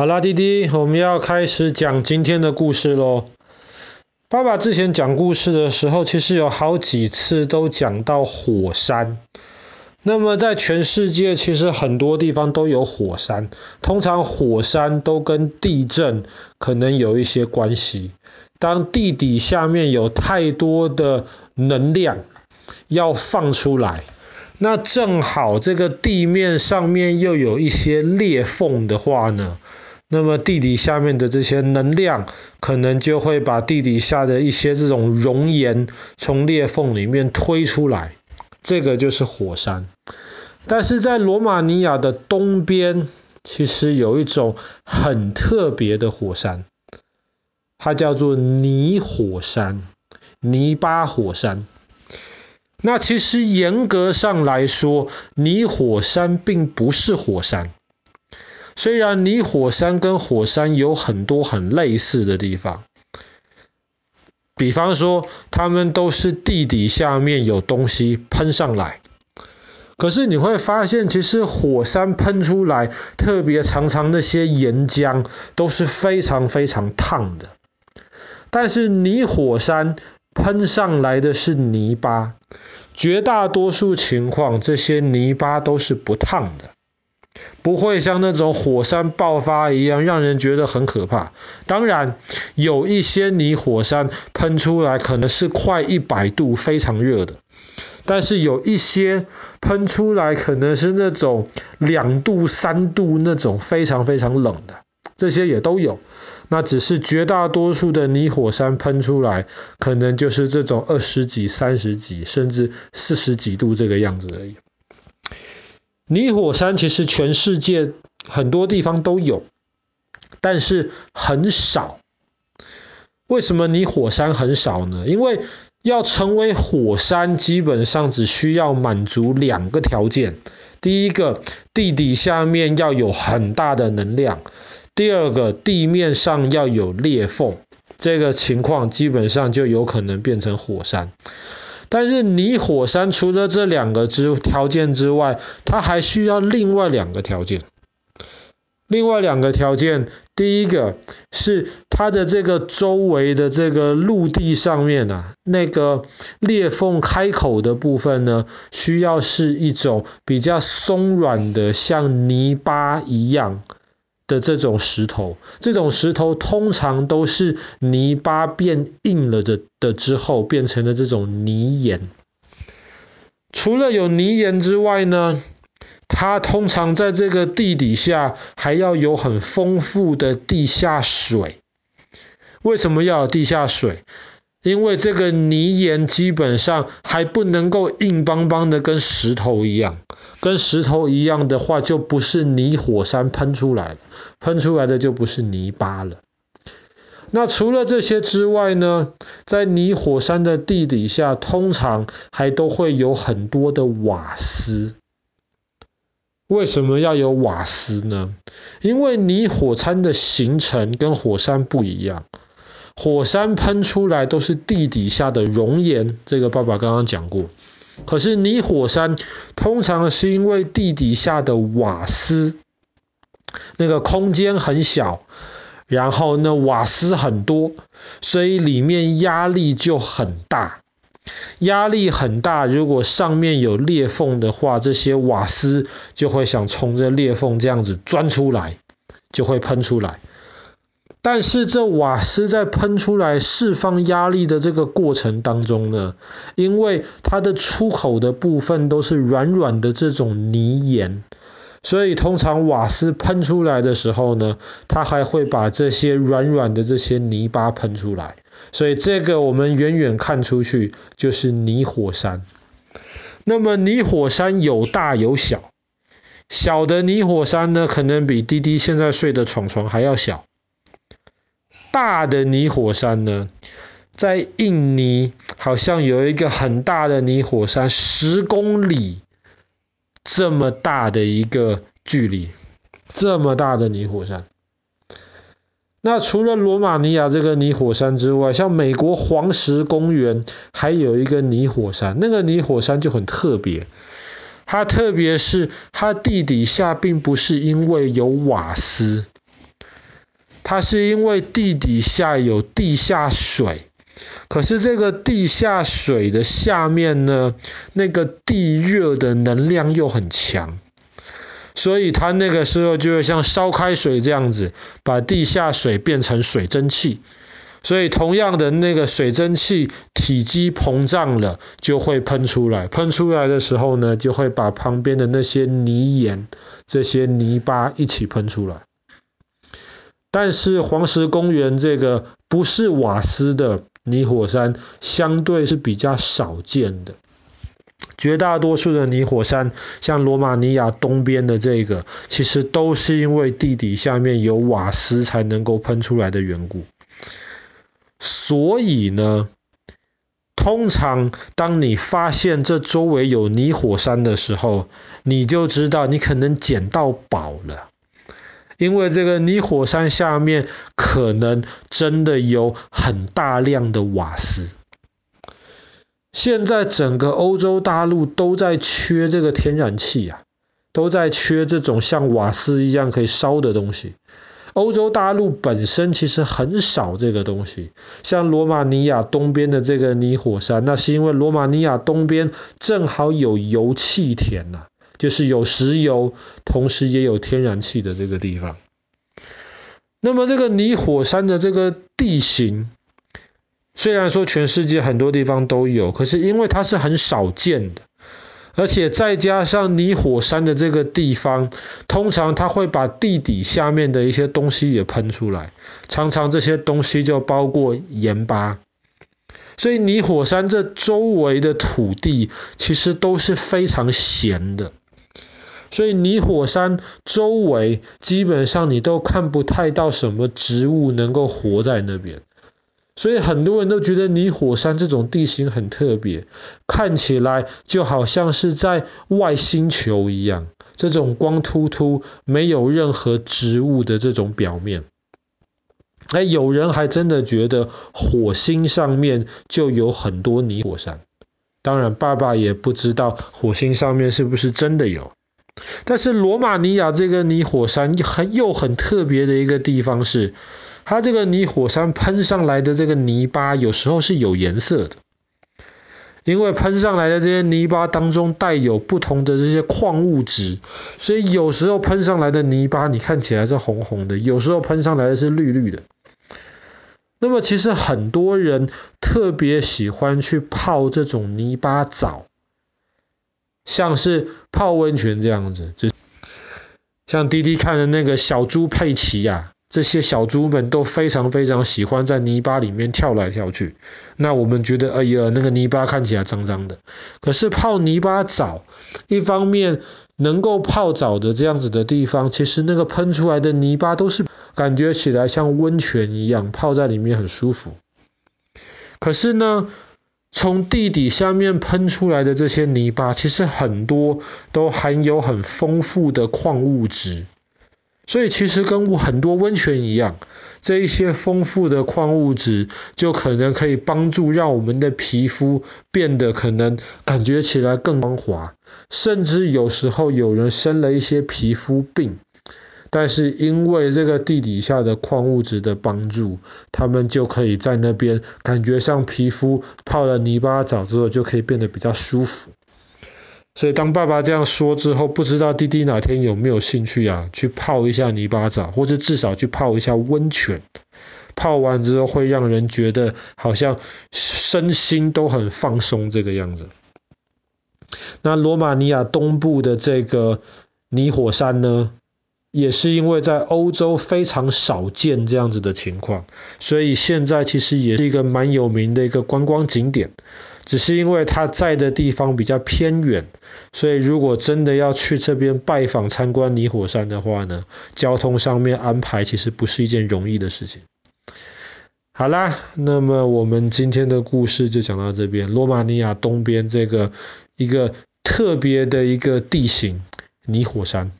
好啦，弟弟，我们要开始讲今天的故事喽。爸爸之前讲故事的时候，其实有好几次都讲到火山。那么在全世界，其实很多地方都有火山。通常火山都跟地震可能有一些关系。当地底下面有太多的能量要放出来，那正好这个地面上面又有一些裂缝的话呢，那么地底下面的这些能量，可能就会把地底下的一些这种熔岩从裂缝里面推出来，这个就是火山。但是在罗马尼亚的东边，其实有一种很特别的火山，它叫做泥火山，泥巴火山。那其实严格上来说，泥火山并不是火山。虽然泥火山跟火山有很多很类似的地方，比方说，它们都是地底下面有东西喷上来，可是你会发现，其实火山喷出来，特别常常那些岩浆都是非常非常烫的，但是泥火山喷上来的是泥巴，绝大多数情况，这些泥巴都是不烫的。不会像那种火山爆发一样让人觉得很可怕。当然，有一些泥火山喷出来可能是快一百度，非常热的。但是有一些喷出来可能是那种两度、三度那种非常非常冷的，这些也都有。那只是绝大多数的泥火山喷出来，可能就是这种二十几、三十几，甚至四十几度这个样子而已。泥火山其实全世界很多地方都有，但是很少。为什么泥火山很少呢？因为要成为火山，基本上只需要满足两个条件：第一个，地底下面要有很大的能量；第二个，地面上要有裂缝。这个情况基本上就有可能变成火山。但是泥火山除了这两个之条件之外，它还需要另外两个条件。另外两个条件，第一个是它的这个周围的这个陆地上面啊，那个裂缝开口的部分呢，需要是一种比较松软的，像泥巴一样。的这种石头，这种石头通常都是泥巴变硬了的的之后变成了这种泥岩。除了有泥岩之外呢，它通常在这个地底下还要有很丰富的地下水。为什么要有地下水？因为这个泥岩基本上还不能够硬邦邦的跟石头一样，跟石头一样的话就不是泥火山喷出来了。喷出来的就不是泥巴了。那除了这些之外呢，在泥火山的地底下，通常还都会有很多的瓦斯。为什么要有瓦斯呢？因为泥火山的形成跟火山不一样，火山喷出来都是地底下的熔岩，这个爸爸刚刚讲过。可是泥火山通常是因为地底下的瓦斯。那个空间很小，然后呢，瓦斯很多，所以里面压力就很大。压力很大，如果上面有裂缝的话，这些瓦斯就会想从这裂缝这样子钻出来，就会喷出来。但是这瓦斯在喷出来释放压力的这个过程当中呢，因为它的出口的部分都是软软的这种泥岩。所以通常瓦斯喷出来的时候呢，它还会把这些软软的这些泥巴喷出来。所以这个我们远远看出去就是泥火山。那么泥火山有大有小，小的泥火山呢，可能比滴滴现在睡的床床还要小。大的泥火山呢，在印尼好像有一个很大的泥火山，十公里。这么大的一个距离，这么大的泥火山。那除了罗马尼亚这个泥火山之外，像美国黄石公园还有一个泥火山，那个泥火山就很特别。它特别是它地底下并不是因为有瓦斯，它是因为地底下有地下水，可是这个地下水的下面呢，那个地热的能量又很强，所以它那个时候就会像烧开水这样子，把地下水变成水蒸气。所以同样的那个水蒸气体积膨胀了，就会喷出来。喷出来的时候呢，就会把旁边的那些泥岩、这些泥巴一起喷出来。但是黄石公园这个不是瓦斯的泥火山，相对是比较少见的。绝大多数的泥火山，像罗马尼亚东边的这个，其实都是因为地底下面有瓦斯才能够喷出来的缘故。所以呢，通常当你发现这周围有泥火山的时候，你就知道你可能捡到宝了，因为这个泥火山下面可能真的有很大量的瓦斯。现在整个欧洲大陆都在缺这个天然气啊，都在缺这种像瓦斯一样可以烧的东西。欧洲大陆本身其实很少这个东西，像罗马尼亚东边的这个泥火山，那是因为罗马尼亚东边正好有油气田呐、啊，就是有石油，同时也有天然气的这个地方。那么这个泥火山的这个地形，虽然说全世界很多地方都有，可是因为它是很少见的。而且再加上泥火山的这个地方，通常它会把地底下面的一些东西也喷出来，常常这些东西就包括盐巴。所以泥火山这周围的土地其实都是非常咸的，所以泥火山周围基本上你都看不太到什么植物能够活在那边。所以很多人都觉得泥火山这种地形很特别，看起来就好像是在外星球一样，这种光秃秃、没有任何植物的这种表面。哎，有人还真的觉得火星上面就有很多泥火山。当然，爸爸也不知道火星上面是不是真的有。但是罗马尼亚这个泥火山很又很特别的一个地方是。它这个泥火山喷上来的这个泥巴，有时候是有颜色的，因为喷上来的这些泥巴当中带有不同的这些矿物质，所以有时候喷上来的泥巴你看起来是红红的，有时候喷上来的是绿绿的。那么其实很多人特别喜欢去泡这种泥巴澡，像是泡温泉这样子，就像滴滴看的那个小猪佩奇呀、啊。这些小猪们都非常非常喜欢在泥巴里面跳来跳去。那我们觉得，哎呀，那个泥巴看起来脏脏的。可是泡泥巴澡，一方面能够泡澡的这样子的地方，其实那个喷出来的泥巴都是感觉起来像温泉一样，泡在里面很舒服。可是呢，从地底下面喷出来的这些泥巴，其实很多都含有很丰富的矿物质。所以其实跟很多温泉一样，这一些丰富的矿物质就可能可以帮助让我们的皮肤变得可能感觉起来更光滑，甚至有时候有人生了一些皮肤病，但是因为这个地底下的矿物质的帮助，他们就可以在那边感觉上皮肤泡了泥巴澡之后就可以变得比较舒服。所以当爸爸这样说之后，不知道弟弟哪天有没有兴趣啊，去泡一下泥巴澡，或者至少去泡一下温泉。泡完之后会让人觉得好像身心都很放松这个样子。那罗马尼亚东部的这个泥火山呢，也是因为在欧洲非常少见这样子的情况，所以现在其实也是一个蛮有名的一个观光景点。只是因为它在的地方比较偏远，所以如果真的要去这边拜访参观泥火山的话呢，交通上面安排其实不是一件容易的事情。好啦，那么我们今天的故事就讲到这边。罗马尼亚东边这个一个特别的一个地形——泥火山。